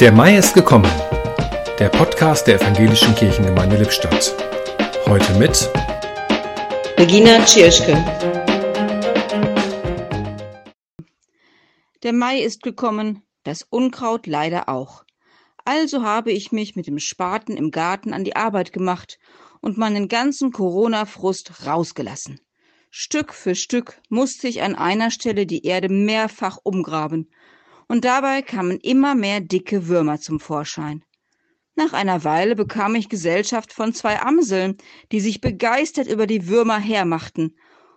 Der Mai ist gekommen. Der Podcast der Evangelischen Kirchengemeinde Lippstadt. Heute mit Regina Tschirschke. Der Mai ist gekommen, das Unkraut leider auch. Also habe ich mich mit dem Spaten im Garten an die Arbeit gemacht und meinen ganzen Corona-Frust rausgelassen. Stück für Stück musste ich an einer Stelle die Erde mehrfach umgraben, und dabei kamen immer mehr dicke Würmer zum Vorschein. Nach einer Weile bekam ich Gesellschaft von zwei Amseln, die sich begeistert über die Würmer hermachten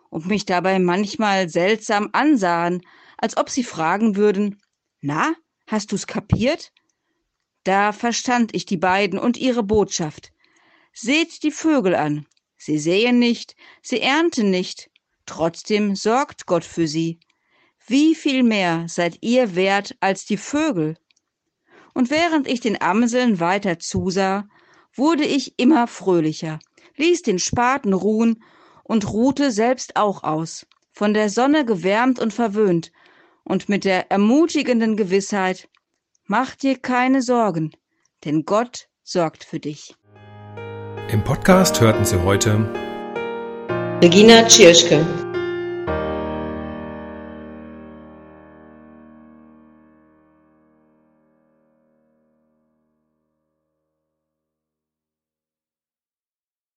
und mich dabei manchmal seltsam ansahen, als ob sie fragen würden Na, hast du's kapiert? Da verstand ich die beiden und ihre Botschaft. Seht die Vögel an. Sie säen nicht, sie ernten nicht, trotzdem sorgt Gott für sie. Wie viel mehr seid ihr wert als die Vögel? Und während ich den Amseln weiter zusah, wurde ich immer fröhlicher, ließ den Spaten ruhen und ruhte selbst auch aus, von der Sonne gewärmt und verwöhnt, und mit der ermutigenden Gewissheit, mach dir keine Sorgen, denn Gott sorgt für dich. Im Podcast hörten Sie heute Regina Tschirschke.